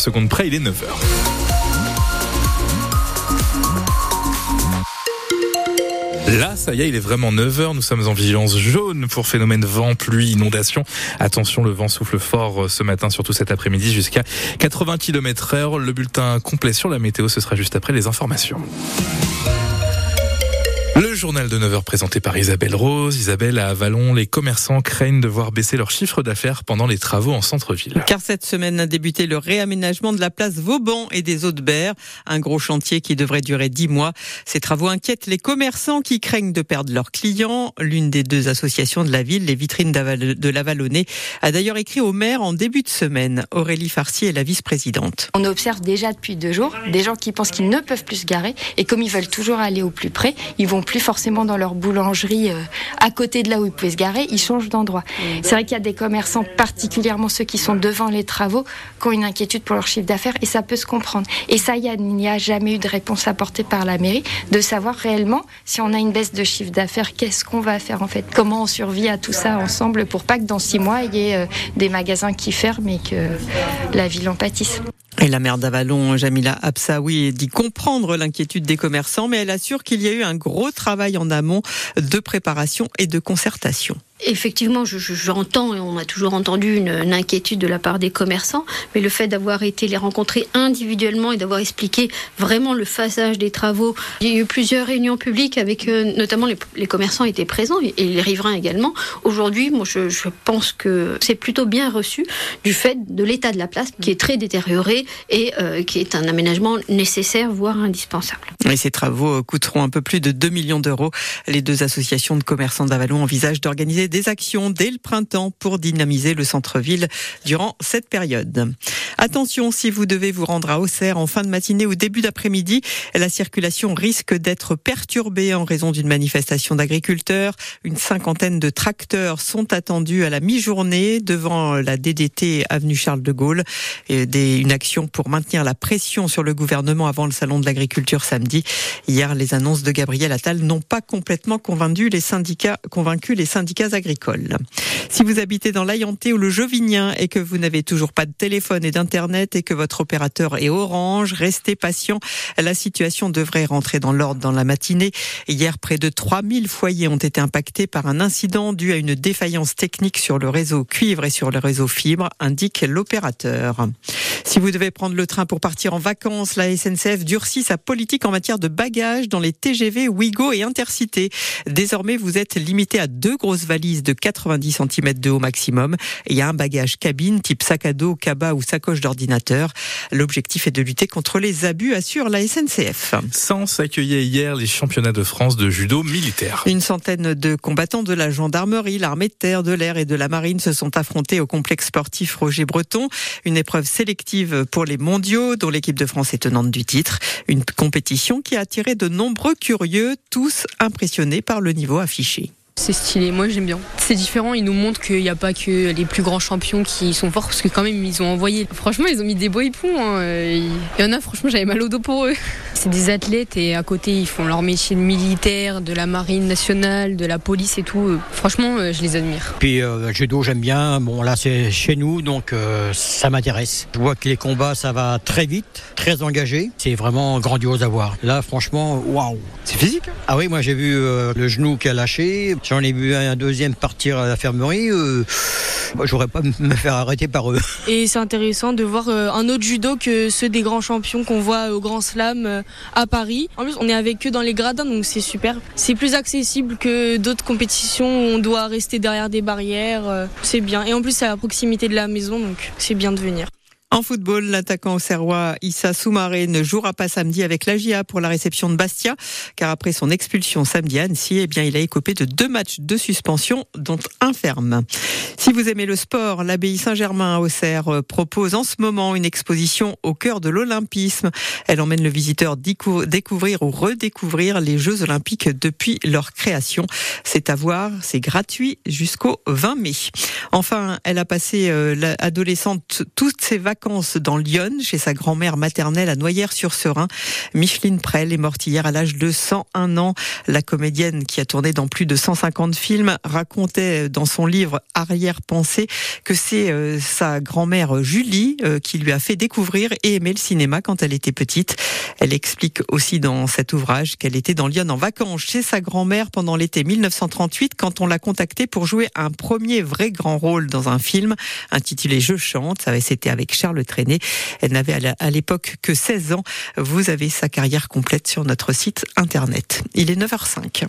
Seconde près, il est 9h. Là, ça y est, il est vraiment 9h. Nous sommes en vigilance jaune pour phénomène vent, pluie, inondation. Attention, le vent souffle fort euh, ce matin, surtout cet après-midi, jusqu'à 80 km heure. Le bulletin complet sur la météo, ce sera juste après les informations. Le journal de 9h présenté par Isabelle Rose. Isabelle, à Avalon, les commerçants craignent de voir baisser leur chiffre d'affaires pendant les travaux en centre-ville. Car cette semaine a débuté le réaménagement de la place Vauban et des Hauts-de-Berre. Un gros chantier qui devrait durer 10 mois. Ces travaux inquiètent les commerçants qui craignent de perdre leurs clients. L'une des deux associations de la ville, les vitrines de l'Avalonnais, a d'ailleurs écrit au maire en début de semaine. Aurélie Farcy est la vice-présidente. On observe déjà depuis deux jours des gens qui pensent qu'ils ne peuvent plus se garer et comme ils veulent toujours aller au plus près, ils vont plus forcément dans leur boulangerie euh, à côté de là où ils pouvaient se garer, ils changent d'endroit. C'est vrai qu'il y a des commerçants, particulièrement ceux qui sont devant les travaux, qui ont une inquiétude pour leur chiffre d'affaires et ça peut se comprendre. Et ça, il n'y a jamais eu de réponse apportée par la mairie de savoir réellement si on a une baisse de chiffre d'affaires, qu'est-ce qu'on va faire en fait? Comment on survit à tout ça ensemble pour pas que dans six mois, il y ait euh, des magasins qui ferment et que la ville en pâtisse? Et la maire d'Avalon, Jamila Absaoui, dit comprendre l'inquiétude des commerçants, mais elle assure qu'il y a eu un gros travail en amont de préparation et de concertation. Effectivement, j'entends et on a toujours entendu une, inquiétude de la part des commerçants, mais le fait d'avoir été les rencontrer individuellement et d'avoir expliqué vraiment le phasage des travaux, il y a eu plusieurs réunions publiques avec euh, notamment les, commerçants étaient présents et, les riverains également. Aujourd'hui, moi, je, pense que c'est plutôt bien reçu du fait de l'état de la place qui est très détérioré et euh, qui est un aménagement nécessaire, voire indispensable. Ces travaux coûteront un peu plus de 2 millions d'euros. Les deux associations de commerçants d'Avalon envisagent d'organiser des actions dès le printemps pour dynamiser le centre-ville durant cette période. Attention, si vous devez vous rendre à Auxerre en fin de matinée ou début d'après-midi, la circulation risque d'être perturbée en raison d'une manifestation d'agriculteurs. Une cinquantaine de tracteurs sont attendus à la mi-journée devant la DDT avenue Charles de Gaulle. Et une action pour maintenir la pression sur le gouvernement avant le salon de l'agriculture samedi. Hier, les annonces de Gabriel Attal n'ont pas complètement convaincu les syndicats, convaincu les syndicats agricoles agricole. Si vous habitez dans l'Ayanté ou le Jovinien et que vous n'avez toujours pas de téléphone et d'internet et que votre opérateur est Orange, restez patient. La situation devrait rentrer dans l'ordre dans la matinée. Hier, près de 3000 foyers ont été impactés par un incident dû à une défaillance technique sur le réseau cuivre et sur le réseau fibre, indique l'opérateur. Si vous devez prendre le train pour partir en vacances, la SNCF durcit sa politique en matière de bagages dans les TGV, Ouigo et Intercité. Désormais, vous êtes limité à deux grosses valises de 90 cm de haut maximum. Et il y a un bagage cabine type sac à dos, cabas ou sacoche d'ordinateur. L'objectif est de lutter contre les abus, assure la SNCF. Sans accueillir hier les championnats de France de judo militaire. Une centaine de combattants de la gendarmerie, l'armée de terre, de l'air et de la marine se sont affrontés au complexe sportif Roger Breton. Une épreuve sélective pour les mondiaux dont l'équipe de France est tenante du titre. Une compétition qui a attiré de nombreux curieux, tous impressionnés par le niveau affiché. C'est stylé, moi j'aime bien. C'est différent, ils nous montrent qu'il n'y a pas que les plus grands champions qui sont forts, parce que quand même ils ont envoyé. Franchement, ils ont mis des beaux hippons. Hein. Il y en a, franchement, j'avais mal au dos pour eux. C'est des athlètes et à côté ils font leur métier de militaire, de la marine nationale, de la police et tout. Franchement, euh, je les admire. Puis euh, judo, j'aime bien. Bon, là c'est chez nous, donc euh, ça m'intéresse. Je vois que les combats, ça va très vite, très engagé. C'est vraiment grandiose à voir. Là, franchement, waouh. C'est physique hein? Ah oui, moi j'ai vu le genou qui a lâché. J'en ai vu un deuxième partir à l'infirmerie. J'aurais pas me faire arrêter par eux. Et c'est intéressant de voir euh, un autre judo que ceux des grands champions qu'on voit au Grand Slam euh, à Paris. En plus, on est avec eux dans les gradins, donc c'est super. C'est plus accessible que d'autres compétitions où on doit rester derrière des barrières. Euh, c'est bien. Et en plus, c'est à proximité de la maison, donc c'est bien de venir. En football, l'attaquant serrois Issa Soumaré ne jouera pas samedi avec l'AGIA pour la réception de Bastia, car après son expulsion samedi à Annecy, eh bien, il a écopé de deux matchs de suspension, dont un ferme. Si vous aimez le sport, l'abbaye Saint-Germain à Auxerre propose en ce moment une exposition au cœur de l'Olympisme. Elle emmène le visiteur découvrir ou redécouvrir les Jeux Olympiques depuis leur création. C'est à voir, c'est gratuit jusqu'au 20 mai. Enfin, elle a passé euh, l'adolescente toutes ses vacances dans Lyon, chez sa grand-mère maternelle à Noyères-sur-Serein. Micheline Prel est morte hier à l'âge de 101 ans. La comédienne qui a tourné dans plus de 150 films racontait dans son livre Arrière-pensée que c'est euh, sa grand-mère Julie euh, qui lui a fait découvrir et aimer le cinéma quand elle était petite. Elle explique aussi dans cet ouvrage qu'elle était dans Lyon en vacances chez sa grand-mère pendant l'été 1938 quand on l'a contactée pour jouer un premier vrai grand rôle dans un film intitulé Je chante. C'était avec Charles Trenet. Elle n'avait à l'époque que 16 ans. Vous avez sa carrière complète sur notre site internet. Il est 9h05.